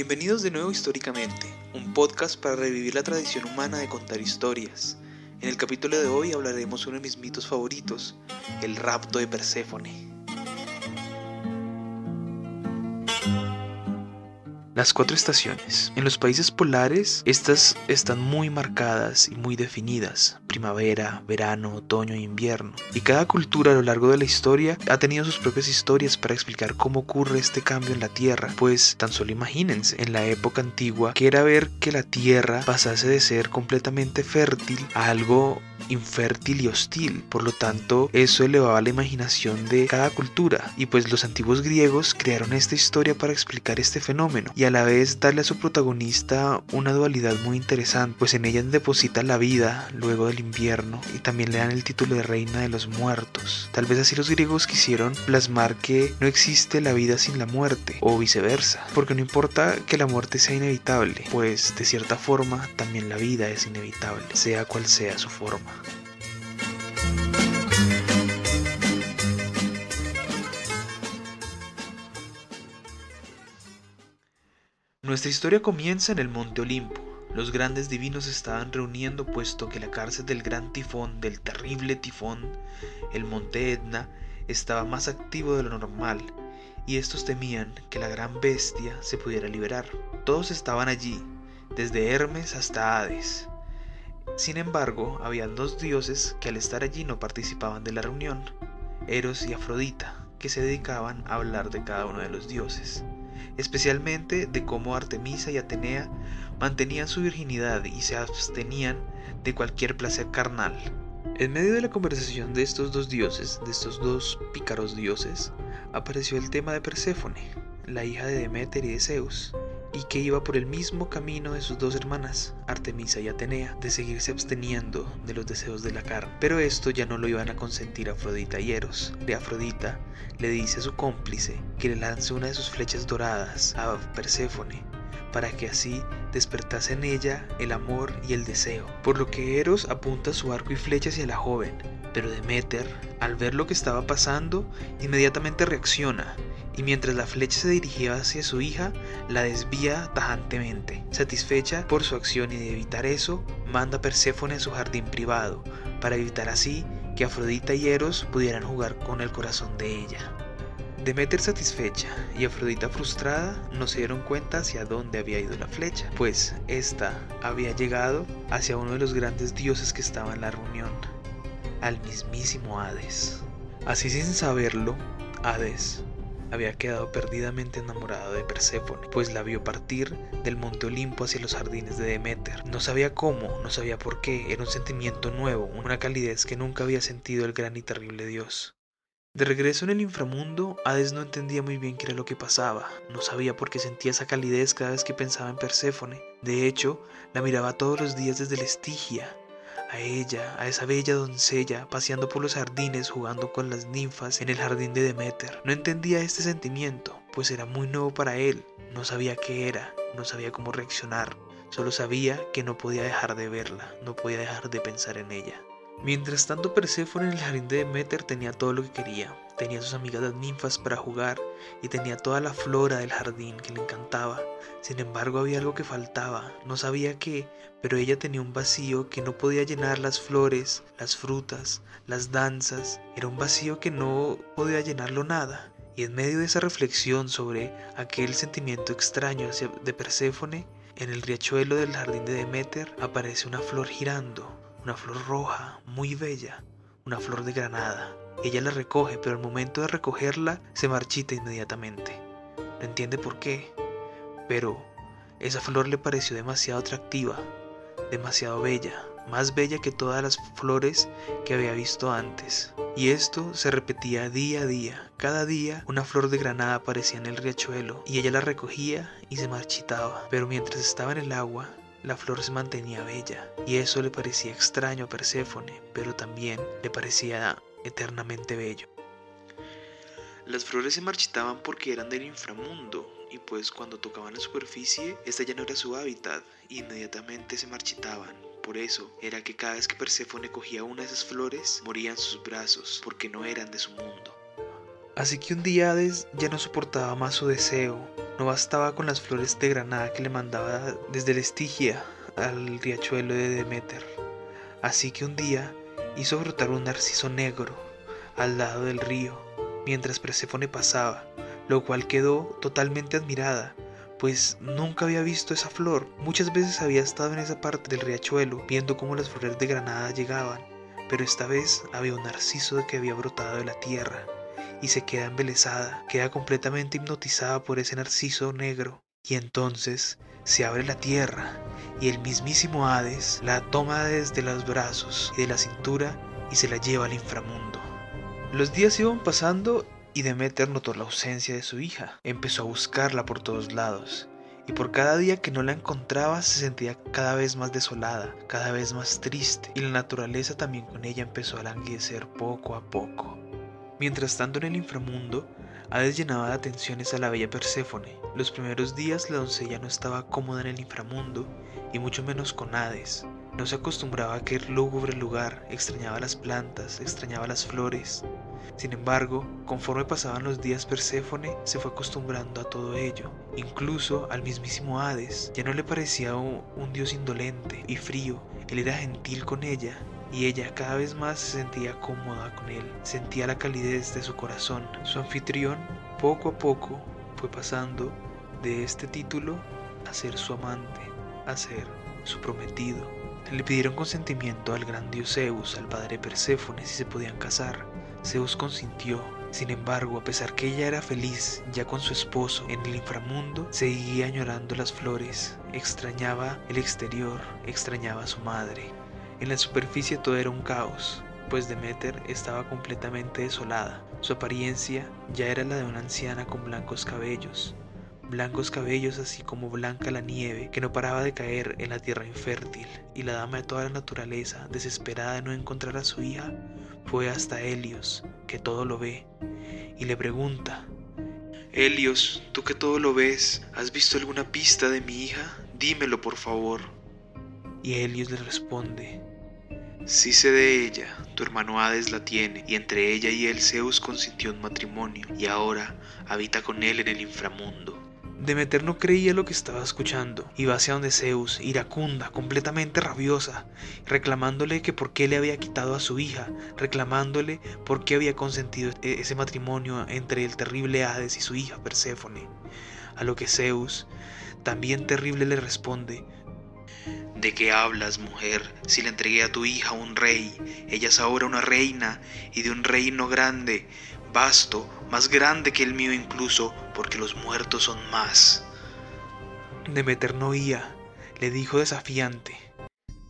Bienvenidos de nuevo Históricamente, un podcast para revivir la tradición humana de contar historias. En el capítulo de hoy hablaremos uno de mis mitos favoritos, el rapto de Perséfone. Las cuatro estaciones. En los países polares, estas están muy marcadas y muy definidas. Primavera, verano, otoño e invierno. Y cada cultura a lo largo de la historia ha tenido sus propias historias para explicar cómo ocurre este cambio en la Tierra. Pues tan solo imagínense, en la época antigua, que era ver que la Tierra pasase de ser completamente fértil a algo infértil y hostil. Por lo tanto, eso elevaba la imaginación de cada cultura. Y pues los antiguos griegos crearon esta historia para explicar este fenómeno y a la vez darle a su protagonista una dualidad muy interesante, pues en ella deposita la vida luego del invierno y también le dan el título de reina de los muertos. Tal vez así los griegos quisieron plasmar que no existe la vida sin la muerte o viceversa, porque no importa que la muerte sea inevitable, pues de cierta forma también la vida es inevitable, sea cual sea su forma. Nuestra historia comienza en el Monte Olimpo. Los grandes divinos estaban reuniendo puesto que la cárcel del gran tifón, del terrible tifón, el Monte Etna, estaba más activo de lo normal, y estos temían que la gran bestia se pudiera liberar. Todos estaban allí, desde Hermes hasta Hades. Sin embargo, habían dos dioses que al estar allí no participaban de la reunión, Eros y Afrodita, que se dedicaban a hablar de cada uno de los dioses especialmente de cómo Artemisa y Atenea mantenían su virginidad y se abstenían de cualquier placer carnal. En medio de la conversación de estos dos dioses, de estos dos pícaros dioses, apareció el tema de Perséfone, la hija de Deméter y de Zeus, y que iba por el mismo camino de sus dos hermanas, Artemisa y Atenea, de seguirse absteniendo de los deseos de la carne. Pero esto ya no lo iban a consentir Afrodita y Eros. De Afrodita le dice a su cómplice que le lance una de sus flechas doradas a Perséfone, para que así despertase en ella el amor y el deseo. Por lo que Eros apunta su arco y flecha hacia la joven, pero Deméter, al ver lo que estaba pasando, inmediatamente reacciona y mientras la flecha se dirigía hacia su hija, la desvía tajantemente. Satisfecha por su acción y de evitar eso, manda a Perséfone a su jardín privado, para evitar así que Afrodita y Eros pudieran jugar con el corazón de ella. Demeter satisfecha y Afrodita frustrada no se dieron cuenta hacia dónde había ido la flecha, pues ésta había llegado hacia uno de los grandes dioses que estaba en la reunión, al mismísimo Hades. Así sin saberlo, Hades había quedado perdidamente enamorado de Perséfone, pues la vio partir del monte Olimpo hacia los jardines de Deméter. No sabía cómo, no sabía por qué, era un sentimiento nuevo, una calidez que nunca había sentido el gran y terrible dios. De regreso en el inframundo, Hades no entendía muy bien qué era lo que pasaba, no sabía por qué sentía esa calidez cada vez que pensaba en Perséfone. De hecho, la miraba todos los días desde la Estigia, a ella, a esa bella doncella, paseando por los jardines jugando con las ninfas en el jardín de Deméter. No entendía este sentimiento, pues era muy nuevo para él, no sabía qué era, no sabía cómo reaccionar, solo sabía que no podía dejar de verla, no podía dejar de pensar en ella. Mientras tanto Perséfone en el jardín de Deméter tenía todo lo que quería, tenía sus amigas las ninfas para jugar y tenía toda la flora del jardín que le encantaba. Sin embargo había algo que faltaba, no sabía qué, pero ella tenía un vacío que no podía llenar las flores, las frutas, las danzas, era un vacío que no podía llenarlo nada. Y en medio de esa reflexión sobre aquel sentimiento extraño de Perséfone, en el riachuelo del jardín de Deméter aparece una flor girando, una flor roja, muy bella, una flor de granada. Ella la recoge, pero al momento de recogerla se marchita inmediatamente. No entiende por qué, pero esa flor le pareció demasiado atractiva, demasiado bella, más bella que todas las flores que había visto antes. Y esto se repetía día a día. Cada día una flor de granada aparecía en el riachuelo y ella la recogía y se marchitaba. Pero mientras estaba en el agua, la flor se mantenía bella, y eso le parecía extraño a Perséfone, pero también le parecía eternamente bello. Las flores se marchitaban porque eran del inframundo, y pues cuando tocaban la superficie, esta ya no era su hábitat, e inmediatamente se marchitaban. Por eso era que cada vez que Perséfone cogía una de esas flores, morían sus brazos, porque no eran de su mundo. Así que un día Hades ya no soportaba más su deseo, No bastaba con las flores de granada que le mandaba desde la Estigia al riachuelo de Demeter. Así que un día hizo brotar un narciso negro al lado del río mientras Perséfone pasaba, lo cual quedó totalmente admirada, pues nunca había visto esa flor. Muchas veces había estado en esa parte del riachuelo viendo cómo las flores de granada llegaban, pero esta vez había un narciso que había brotado de la tierra y se queda embelesada, queda completamente hipnotizada por ese narciso negro. Y entonces se abre la tierra y el mismísimo Hades la toma desde los brazos y de la cintura y se la lleva al inframundo. Los días iban pasando y Demeter notó la ausencia de su hija. Empezó a buscarla por todos lados y por cada día que no la encontraba se sentía cada vez más desolada, cada vez más triste, y la naturaleza también con ella empezó a languidecer poco a poco. Mientras tanto en el inframundo, Hades llenaba de atenciones a la bella Perséfone. Los primeros días la doncella no estaba cómoda en el inframundo, y mucho menos con Hades. No se acostumbraba a aquel lúgubre lugar, extrañaba las plantas, extrañaba las flores. Sin embargo, conforme pasaban los días Perséfone se fue acostumbrando a todo ello, incluso al mismísimo Hades. Ya no le parecía un, un dios indolente y frío, él era gentil con ella y ella cada vez más se sentía cómoda con él, sentía la calidez de su corazón. Su anfitrión poco a poco fue pasando de este título a ser su amante, a ser su prometido. Le pidieron consentimiento al gran dios Zeus, al padre Perséfone, si se podían casar. Zeus consintió. Sin embargo, a pesar que ella era feliz ya con su esposo en el inframundo, seguía añorando las flores, extrañaba el exterior, extrañaba a su madre. En la superficie todo era un caos, pues Demeter estaba completamente desolada. Su apariencia ya era la de una anciana con blancos cabellos, blancos cabellos así como blanca la nieve que no paraba de caer en la tierra infértil, y la dama de toda la naturaleza, desesperada de no encontrar a su hija, fue hasta Helios, que todo lo ve, y le pregunta, Helios, tú que todo lo ves, ¿has visto alguna pista de mi hija? Dímelo por favor. Y Helios le responde, Sí sé de ella, tu hermano Hades la tiene, y entre ella y él Zeus consintió un matrimonio, y ahora habita con él en el inframundo. Demeter no creía lo que estaba escuchando. Iba hacia donde Zeus, iracunda, completamente rabiosa, reclamándole que por qué le había quitado a su hija, reclamándole por qué había consentido e-, ese matrimonio entre el terrible Hades y su hija Perséfone. A lo que Zeus, también terrible, le responde, ¿De qué hablas, mujer? Si le entregué a tu hija un rey, ella es ahora una reina y de un reino grande, vasto, más grande que el mío incluso, porque los muertos son más. Demeter no oía, le dijo desafiante.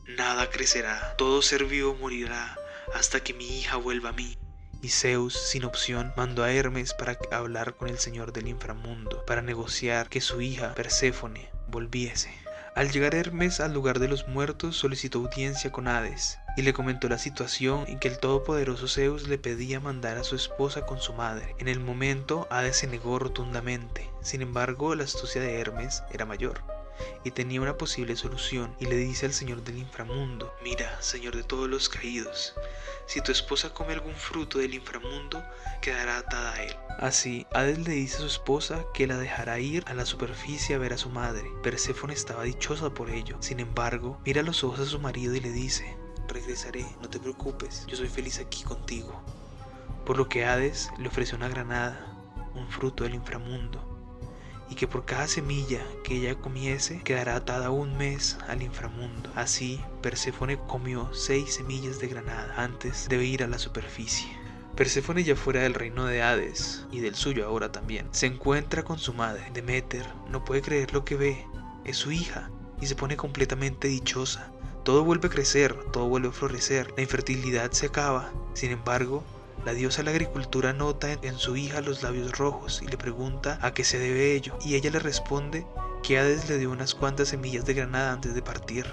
Nada crecerá, todo ser vivo morirá hasta que mi hija vuelva a mí. Y Zeus, sin opción, mandó a Hermes para hablar con el señor del inframundo, para negociar que su hija, Perséfone, volviese. Al llegar Hermes al lugar de los muertos solicitó audiencia con Hades y le comentó la situación en que el todopoderoso Zeus le pedía mandar a su esposa con su madre. En el momento Hades se negó rotundamente, sin embargo la astucia de Hermes era mayor y tenía una posible solución y le dice al Señor del inframundo, mira, Señor de todos los caídos, si tu esposa come algún fruto del inframundo, quedará atada a él. Así, Hades le dice a su esposa que la dejará ir a la superficie a ver a su madre. Perséfone estaba dichosa por ello. Sin embargo, mira a los ojos a su marido y le dice, regresaré, no te preocupes, yo soy feliz aquí contigo. Por lo que Hades le ofreció una granada, un fruto del inframundo, y que por cada semilla que ella comiese quedará atada un mes al inframundo. Así, Perséfone comió seis semillas de granada antes de ir a la superficie. Perséfone ya fuera del reino de Hades y del suyo ahora también. Se encuentra con su madre, Demeter, no puede creer lo que ve, es su hija, y se pone completamente dichosa. Todo vuelve a crecer, todo vuelve a florecer, la infertilidad se acaba. Sin embargo, la diosa de la agricultura nota en su hija los labios rojos y le pregunta a qué se debe ello, y ella le responde que Hades le dio unas cuantas semillas de granada antes de partir.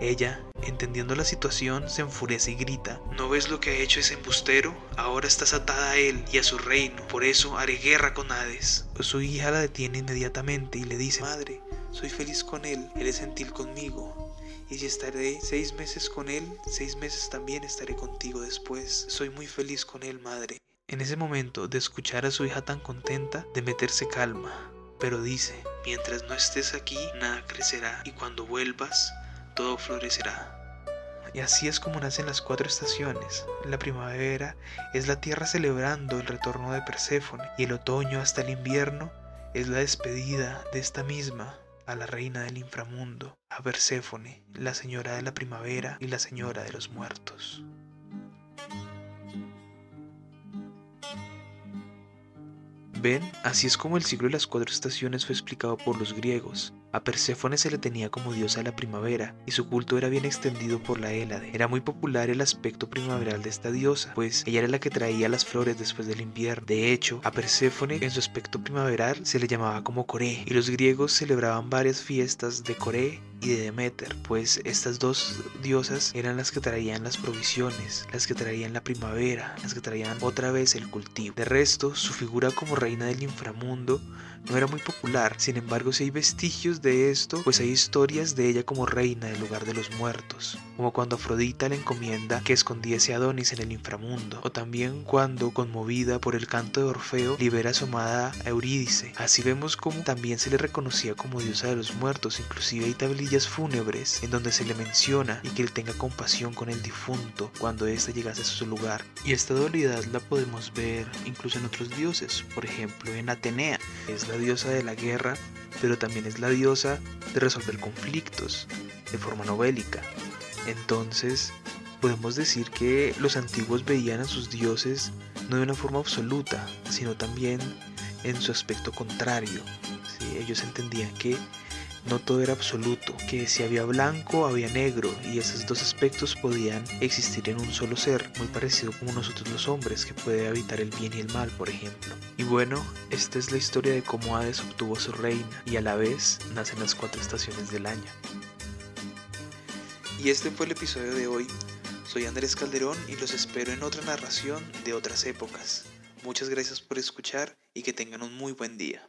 Ella, entendiendo la situación, se enfurece y grita, ¿no ves lo que ha hecho ese embustero? Ahora estás atada a él y a su reino, por eso haré guerra con Hades. Pues su hija la detiene inmediatamente y le dice, Madre, soy feliz con él, él es gentil conmigo, y si estaré seis meses con él, seis meses también estaré contigo después. Soy muy feliz con él, madre. En ese momento de escuchar a su hija tan contenta, de meterse calma, pero dice, mientras no estés aquí, nada crecerá, y cuando vuelvas, todo florecerá. Y así es como nacen las cuatro estaciones. La primavera es la tierra celebrando el retorno de Perséfone, y el otoño hasta el invierno es la despedida de esta misma a la reina del inframundo, a Perséfone, la señora de la primavera y la señora de los muertos. Ven, así es como el ciclo de las cuatro estaciones fue explicado por los griegos. A Perséfone se le tenía como diosa de la primavera, y su culto era bien extendido por la Hélade. Era muy popular el aspecto primaveral de esta diosa, pues ella era la que traía las flores después del invierno. De hecho, a Perséfone en su aspecto primaveral se le llamaba como Coré, y los griegos celebraban varias fiestas de Coré y de Demeter, pues estas dos diosas eran las que traían las provisiones, las que traían la primavera, las que traían otra vez el cultivo. De resto, su figura como reina del inframundo no era muy popular, sin embargo si hay vestigios de esto, pues hay historias de ella como reina del lugar de los muertos, como cuando Afrodita le encomienda que escondiese a Adonis en el inframundo, o también cuando, conmovida por el canto de Orfeo, libera a su amada Eurídice. Así vemos como también se le reconocía como diosa de los muertos, inclusive hay tablillas fúnebres en donde se le menciona y que él tenga compasión con el difunto cuando éste llegase a su lugar. Y esta dualidad la podemos ver incluso en otros dioses, por ejemplo en Atenea, es la diosa de la guerra, pero también es la diosa de resolver conflictos de forma novélica. Entonces, podemos decir que los antiguos veían a sus dioses no de una forma absoluta, sino también en su aspecto contrario. Ellos entendían que no todo era absoluto, que si había blanco había negro y esos dos aspectos podían existir en un solo ser, muy parecido como nosotros los hombres, que puede habitar el bien y el mal, por ejemplo. Y bueno, esta es la historia de cómo Hades obtuvo su reina y a la vez nacen las cuatro estaciones del año. Y este fue el episodio de hoy. Soy Andrés Calderón y los espero en otra narración de otras épocas. Muchas gracias por escuchar y que tengan un muy buen día.